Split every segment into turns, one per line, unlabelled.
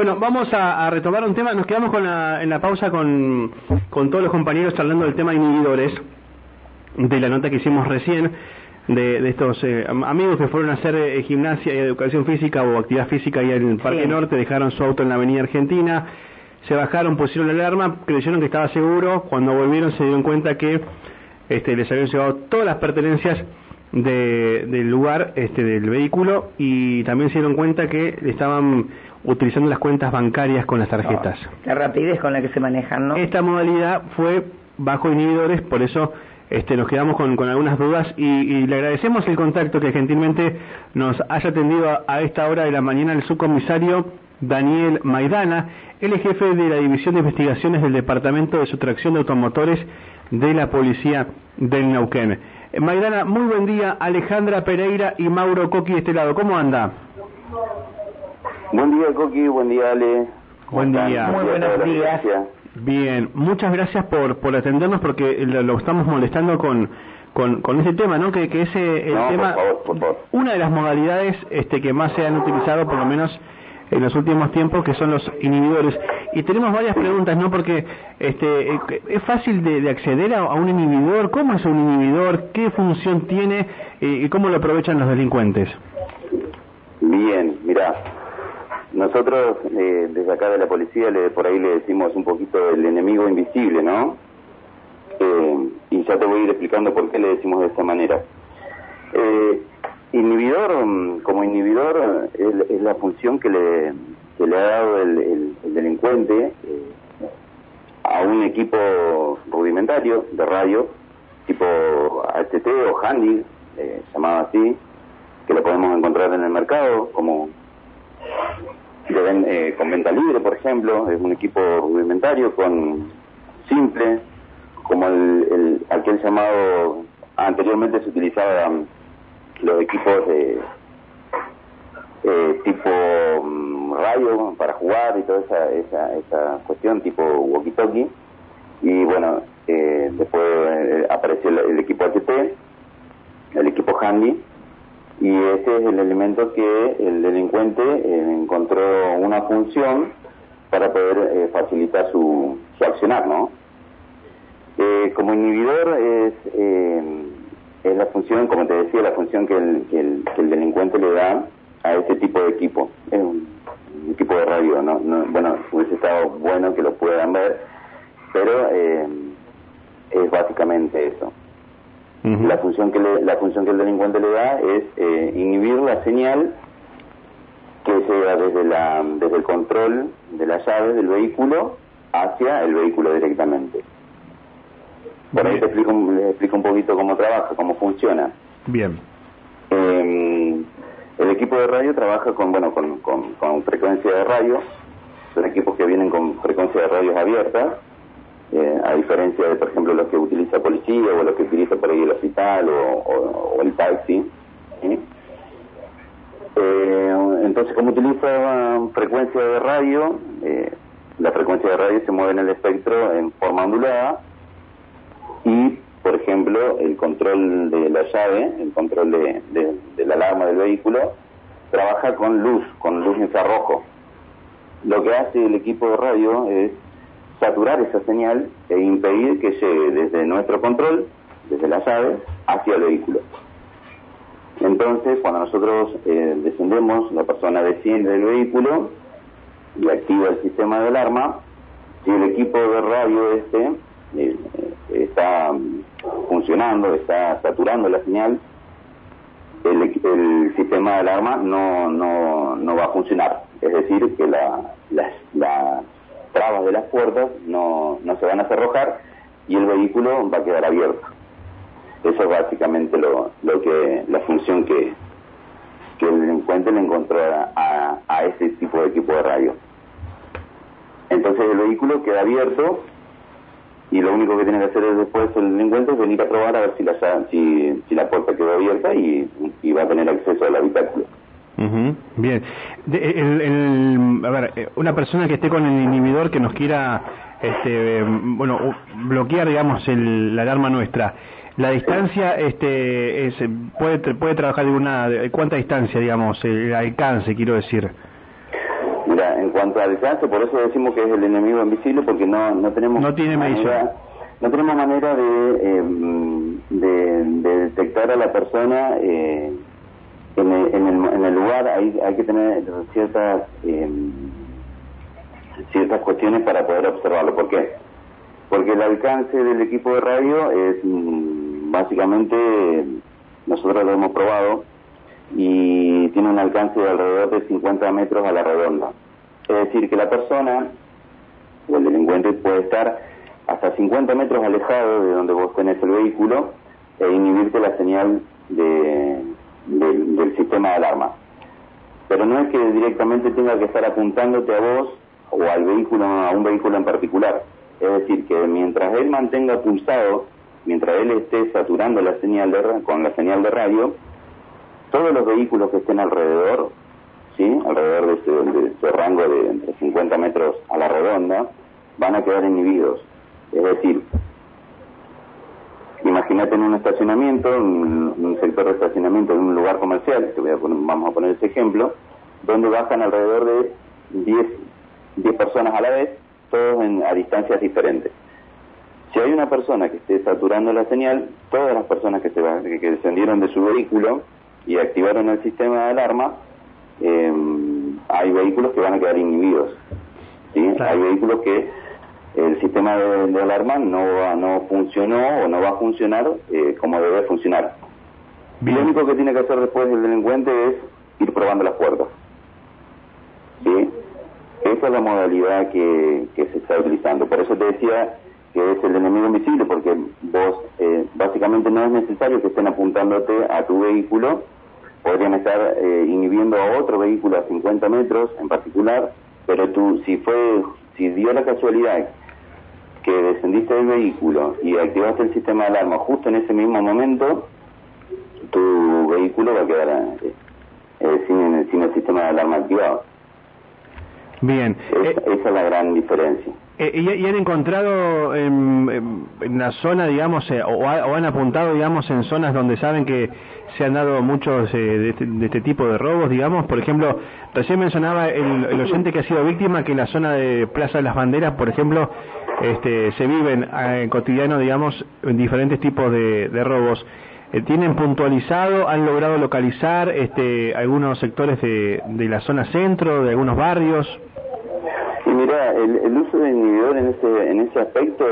Bueno, vamos a, retomar un tema. Nos quedamos con la, en la pausa con, con todos los compañeros hablando del tema inhibidores, de la nota que hicimos recién, de, estos eh, amigos que fueron a hacer eh, gimnasia y educación física o actividad física ahí en el Parque Norte, dejaron su auto en la Avenida Argentina, se bajaron, pusieron la alarma, creyeron que estaba seguro, cuando volvieron se dieron cuenta que este, les habían llevado todas las pertenencias del lugar este, del vehículo y también se dieron cuenta que estaban utilizando las cuentas bancarias con las tarjetas.
la rapidez con la que se manejan, ¿no?
Esta modalidad fue bajo inhibidores, por eso este, nos quedamos con, algunas dudas y, le agradecemos el contacto que gentilmente nos haya atendido a, esta hora de la mañana el subcomisario Daniel Maidana, es jefe de la División de Investigaciones del Departamento de Sustracción de Automotores de la Policía del Neuquén. Eh, Maidana, muy buen día. Alejandra Pereira y Mauro Coqui de este lado. ¿Cómo anda?
Buen día, Coqui. Buen día, Ale.
Buen día.
Muy buenos días.
Bien, muchas gracias por, por atendernos porque lo, estamos molestando con, con, con ese tema, ¿no? Que, que ese el tema, una de las modalidades este, que más se han utilizado, por lo menos en los últimos tiempos, que son los inhibidores. Y tenemos varias preguntas, ¿no? Porque este, eh, es fácil de, acceder a, un inhibidor. ¿Cómo es un inhibidor? ¿Qué función tiene? Eh, ¿Y cómo lo aprovechan los delincuentes?
Bien, mira, nosotros eh, desde acá de la policía le, por ahí le decimos un poquito el enemigo invisible, ¿no? y ya te voy a ir explicando por qué le decimos de esta manera. Eh, Inhibidor, mm, como inhibidor, es, la función que le, le ha dado el, delincuente eh, a un equipo rudimentario de radio, tipo HT o Handy, eh, llamado así, que lo podemos encontrar en el mercado, como eh, con venta libre, por ejemplo, es un equipo rudimentario con simple, como el, el aquel llamado anteriormente se utilizaba los equipos de eh, tipo mm, radio para jugar y toda esa, esa, esa cuestión tipo walkie-talkie. Y bueno, eh, después eh, apareció el, equipo HP, el equipo handy, y ese es el elemento que el delincuente encontró una función para poder facilitar su, su accionar, ¿no? como inhibidor es es la función, como te decía, la función que el, que el, delincuente le da a ese tipo de equipo. Es un, equipo de radio, ¿no? Bueno, hubiese estado bueno que lo puedan ver, pero eh, es básicamente eso. La función que le, la función que el delincuente le da es eh, inhibir la señal que llega desde la desde el control de la llave del vehículo hacia el vehículo directamente. Por ahí te explico, les explico un poquito cómo trabaja, cómo funciona.
Bien.
Eh, el equipo de radio trabaja con, bueno, con, con, frecuencia de radio. Son equipos que vienen con frecuencia de radios abiertas, eh, a diferencia de, por ejemplo, los que utiliza policía o los que utiliza por ahí el hospital o, el taxi. Eh, entonces, como utiliza frecuencia de radio, eh, la frecuencia de radio se mueve en el espectro en forma ondulada y, por ejemplo, el control de la llave, el control de, de, la alarma del vehículo, trabaja con luz, con luz infrarrojo. Lo que hace el equipo de radio es saturar esa señal e impedir que llegue desde nuestro control, desde la llave, hacia el vehículo. Entonces, cuando nosotros eh, descendemos, la persona desciende del vehículo y activa el sistema de alarma, si el equipo de radio este eh, está funcionando, está saturando la señal, el, sistema de alarma no, no, no va a funcionar. Es decir, que la, las, trabas de las puertas no, no se van a cerrojar y el vehículo va a quedar abierto. Eso es básicamente lo, lo que la función que, que el delincuente le encontró a, a ese tipo de equipo de radio. Entonces el vehículo queda abierto y lo único que tiene que hacer es después el delincuente es venir a probar a ver si la, si, la puerta quedó abierta y, va a tener acceso al habitáculo.
Bien. el, a ver, eh, una persona que esté con el inhibidor que nos quiera, este, bueno, bloquear, digamos, el, la alarma nuestra. La distancia, este, es, puede puede trabajar de una, ¿cuánta distancia, digamos, el alcance, quiero decir?
En en cuanto al alcance, por eso decimos que es el enemigo invisible, porque no, no tenemos
no tiene
manera, no tenemos manera de, em, de, detectar a la persona eh, en, el, en, el, lugar. Hay, hay que tener ciertas em, ciertas cuestiones para poder observarlo. ¿Por qué? Porque el alcance del equipo de radio es mm, básicamente nosotros lo hemos probado y tiene un alcance de alrededor de 50 metros a la redonda. Es decir, que la persona o el delincuente puede estar hasta 50 metros alejado de donde vos tenés el vehículo e inhibirte la señal de, del sistema de alarma. Pero no es que directamente tenga que estar apuntándote a vos o al vehículo, a un vehículo en particular. Es decir, que mientras él mantenga pulsado, mientras él esté saturando la señal de, con la señal de radio, todos los vehículos que estén alrededor, ¿sí? alrededor de ese, rango de entre 50 metros a la redonda, van a quedar inhibidos. Es decir, imagínate en un estacionamiento, un, un, sector de estacionamiento de un lugar comercial, te voy a vamos a poner ese ejemplo, donde bajan alrededor de 10, 10 personas a la vez, todos en, a distancias diferentes. Si hay una persona que esté saturando la señal, todas las personas que, se, que descendieron de su vehículo y activaron el sistema de alarma, eh, hay vehículos que van a quedar inhibidos. ¿sí? Hay vehículos que el sistema de, alarma no, no funcionó o no va a funcionar eh, como debe funcionar. Lo único que tiene que hacer después el delincuente es ir probando las puertas. ¿sí? Esa es la modalidad que, que se está utilizando. Por eso te decía que es el enemigo invisible, porque vos eh, básicamente no es necesario que estén apuntándote a tu vehículo, podrían estar eh, inhibiendo a otro vehículo a 50 metros en particular, pero tú, si fue, si dio la casualidad que descendiste del vehículo y activaste el sistema de alarma justo en ese mismo momento, tu vehículo va a quedar eh, sin, sin el sistema de alarma activado.
Bien.
esa es la gran diferencia.
Eh, y, han encontrado en, la zona, digamos, eh, o, han apuntado, digamos, en zonas donde saben que se han dado muchos eh, este, de, este, tipo de robos, digamos. Por ejemplo, recién mencionaba el, oyente que ha sido víctima que en la zona de Plaza de las Banderas, por ejemplo, este, se viven en cotidiano, digamos, en diferentes tipos de, robos. ¿Tienen puntualizado, han logrado localizar este, algunos sectores de, la zona centro, de algunos barrios?
Sí, mira, el, uso de inhibidor en ese, en ese aspecto,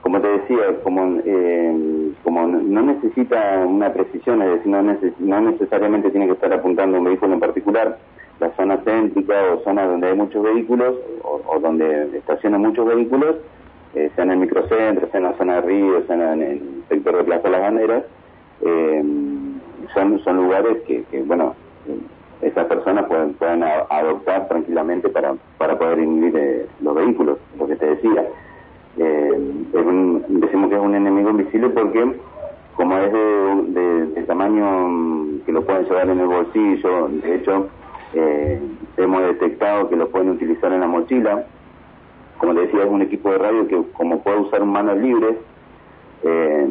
como te decía, como, eh, como no necesita una precisión, es decir, no, necesariamente tiene que estar apuntando un vehículo en particular, la zona céntrica o zona donde hay muchos vehículos o, donde estacionan muchos vehículos, eh, sea en el microcentro, sea en la zona de Río, sea en el sector de Plaza las Banderas, eh, son, son lugares que, que bueno, esas personas pueden, pueden adoptar tranquilamente para, para poder inhibir eh, los vehículos, lo que te decía. Eh, decimos que es un enemigo invisible porque como es de, tamaño mm, que lo pueden llevar en el bolsillo, de hecho eh, hemos detectado que lo pueden utilizar en la mochila, como te decía es un equipo de radio que como puede usar manos libres, eh,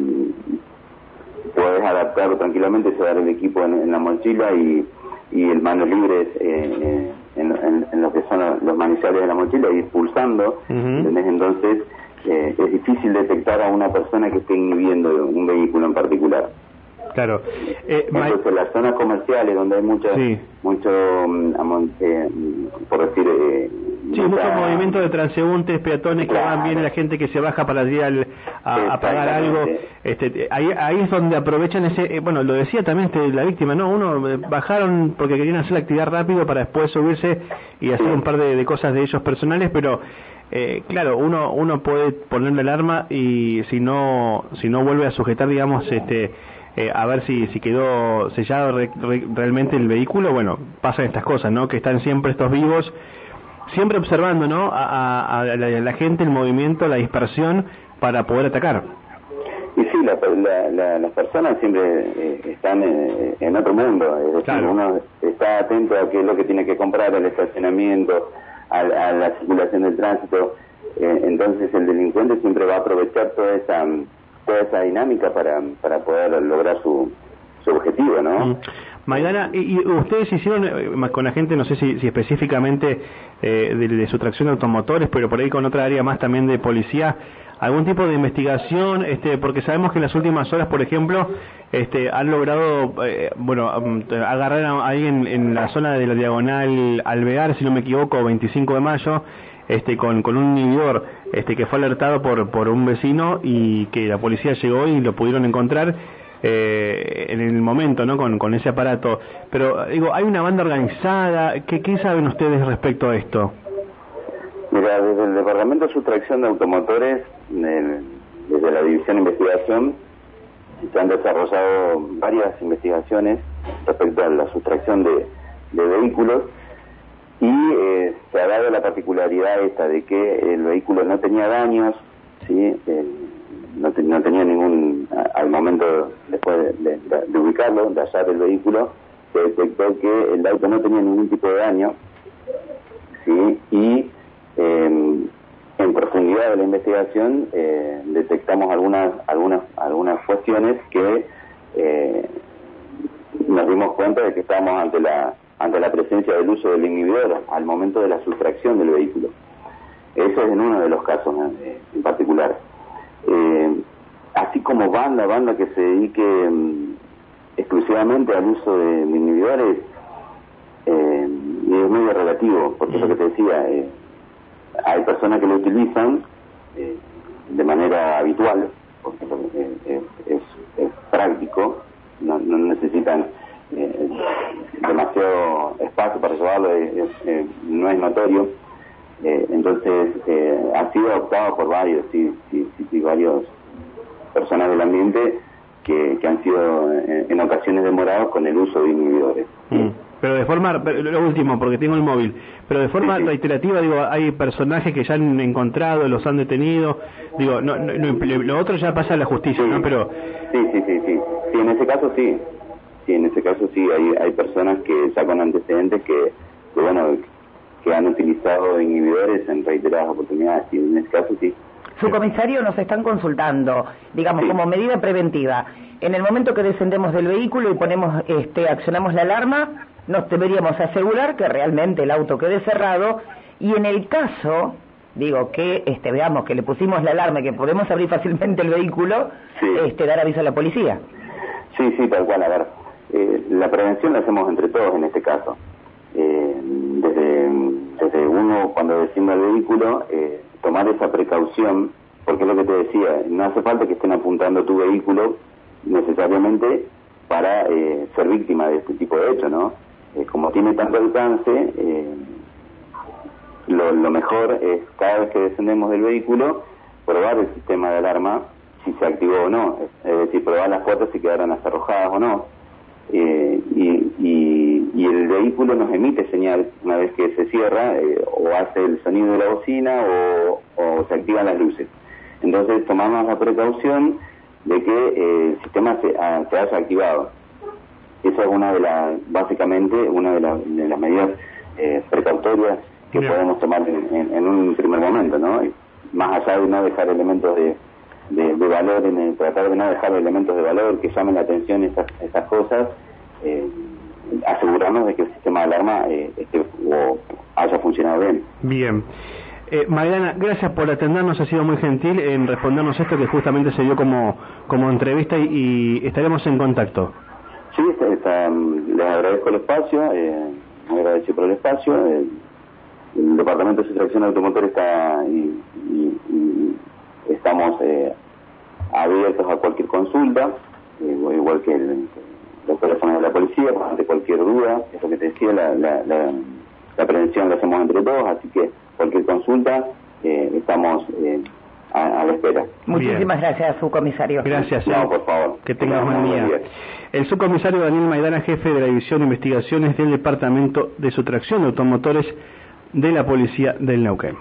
puedes adaptarlo tranquilamente, llevar el equipo en la mochila y y el mano libre eh, eh, en, lo que son los manizales de la mochila y pulsando, entonces eh, es difícil detectar a una persona que esté inhibiendo un vehículo en particular.
Claro.
Eh, entonces, las zonas comerciales donde hay mucho, mucho mm, por decir,
Sí, mucho movimiento de transeúntes, peatones que van, viene la gente que se baja para ir a, pagar algo. Este, ahí, ahí es donde aprovechan ese, eh, bueno, lo decía también este, la víctima, ¿no? Uno eh, bajaron porque querían hacer la actividad rápido para después subirse y hacer un par de, cosas de ellos personales, pero eh, claro, uno uno puede ponerle el arma y si no si no vuelve a sujetar, digamos, este a ver si, si quedó sellado realmente el vehículo, bueno, pasan estas cosas, ¿no? Que están siempre estos vivos siempre observando ¿no? a, la, gente, el movimiento, la dispersión para poder atacar.
Y sí, las personas siempre eh, están eh, en otro mundo, es decir, uno está atento a qué es lo que tiene que comprar, al estacionamiento, a, la circulación del tránsito, eh, entonces el delincuente siempre va a aprovechar toda esa toda esa dinámica para, para poder lograr su, su objetivo, ¿no?
Mm. Maidana, y, ustedes hicieron eh, con la gente, no sé si, específicamente eh, de, de, sustracción de automotores, pero por ahí con otra área más también de policía, algún tipo de investigación, este, porque sabemos que en las últimas horas, por ejemplo, este, han logrado, eh, bueno, agarrar a alguien en la zona de la diagonal Alvear, si no me equivoco, 25 de mayo, este, con, con un inhibidor este, que fue alertado por, por un vecino y que la policía llegó y lo pudieron encontrar eh, en el momento, ¿no? Con, ese aparato. Pero digo, hay una banda organizada. ¿Qué, qué saben ustedes respecto a esto?
Mira, desde el Departamento de Sustracción de Automotores, desde la División de Investigación, se han desarrollado varias investigaciones respecto a la sustracción de, vehículos y eh, se ha dado la particularidad esta de que el vehículo no tenía daños, ¿sí? Eh, no, tenía ningún, al momento después de, ubicarlo, de hallar el vehículo, se detectó que el auto no tenía ningún tipo de daño, ¿sí? y eh, en profundidad de la investigación eh, detectamos algunas, algunas, algunas cuestiones que eh, nos dimos cuenta de que estábamos ante la, ante la presencia del uso del inhibidor al momento de la sustracción del vehículo. Eso es en uno de los casos en particular. Eh, así como banda, banda que se dedique mm, exclusivamente al uso de, inhibidores, eh, es medio relativo, porque es lo que te decía, eh, hay personas que lo utilizan eh, de manera habitual, porque es, práctico, no, necesitan demasiado espacio para llevarlo, no es notorio. Eh, entonces, eh, ha sido adoptado por varios, sí, sí, sí, varios personas del ambiente que, han sido eh, en, ocasiones demorados con el uso de inhibidores.
Mm. Pero de forma, lo último, porque tengo el móvil, pero de forma reiterativa, digo, hay personajes que ya han encontrado, los han detenido, digo, no, no, lo otro ya pasa a la justicia, ¿no? Pero...
Sí, sí, sí, sí, sí, en ese caso sí, sí, en ese caso sí, hay, hay personas que ya con antecedentes que, que bueno, que han utilizado inhibidores en reiteradas oportunidades y en este caso sí.
Su comisario nos están consultando, digamos, como medida preventiva. En el momento que descendemos del vehículo y ponemos, este, accionamos la alarma, nos deberíamos asegurar que realmente el auto quede cerrado y en el caso, digo, que este, veamos que le pusimos la alarma y que podemos abrir fácilmente el vehículo, este, dar aviso a la policía.
Sí, sí, tal cual. A ver, eh, la prevención la hacemos entre todos en este caso. Eh, desde, desde uno cuando desciende el vehículo, eh, tomar esa precaución, porque es lo que te decía, no hace falta que estén apuntando tu vehículo necesariamente para eh, ser víctima de este tipo de hecho, ¿no? como tiene tanto alcance, lo, lo mejor es cada vez que descendemos del vehículo, probar el sistema de alarma si se activó o no, es decir, probar las puertas si quedaron arrojadas o no. y, y vehículo nos emite señal una vez que se cierra eh, o hace el sonido de la bocina o, se activan las luces. Entonces tomamos la precaución de que eh, el sistema se, ah, se, haya activado. Esa es una de las, básicamente, una de, las medidas eh, precautorias que podemos tomar en, un primer momento, ¿no? Más allá de no dejar elementos de, de, valor, en tratar de no dejar elementos de valor que llamen la atención esas, esas cosas, eh, asegurarnos de que el sistema de alarma eh, haya funcionado bien.
Bien. Eh, Mariana, gracias por atendernos, ha sido muy gentil en respondernos esto que justamente se dio como, como entrevista y, estaremos en contacto.
Sí, les agradezco el espacio, eh, muy agradecido por el espacio. el Departamento de Sustracción Automotor está y, estamos eh, abiertos a cualquier consulta, igual que el, los teléfonos de la policía ante cualquier duda, es lo que te decía, la, la, la, prevención la hacemos entre todos, así que cualquier consulta eh, estamos eh, a, la espera.
Muchísimas gracias, subcomisario.
Gracias.
No, por favor.
Que tenga buen día. El subcomisario Daniel Maidana, jefe de la División de Investigaciones del Departamento de Sustracción de Automotores de la Policía del Neuquén.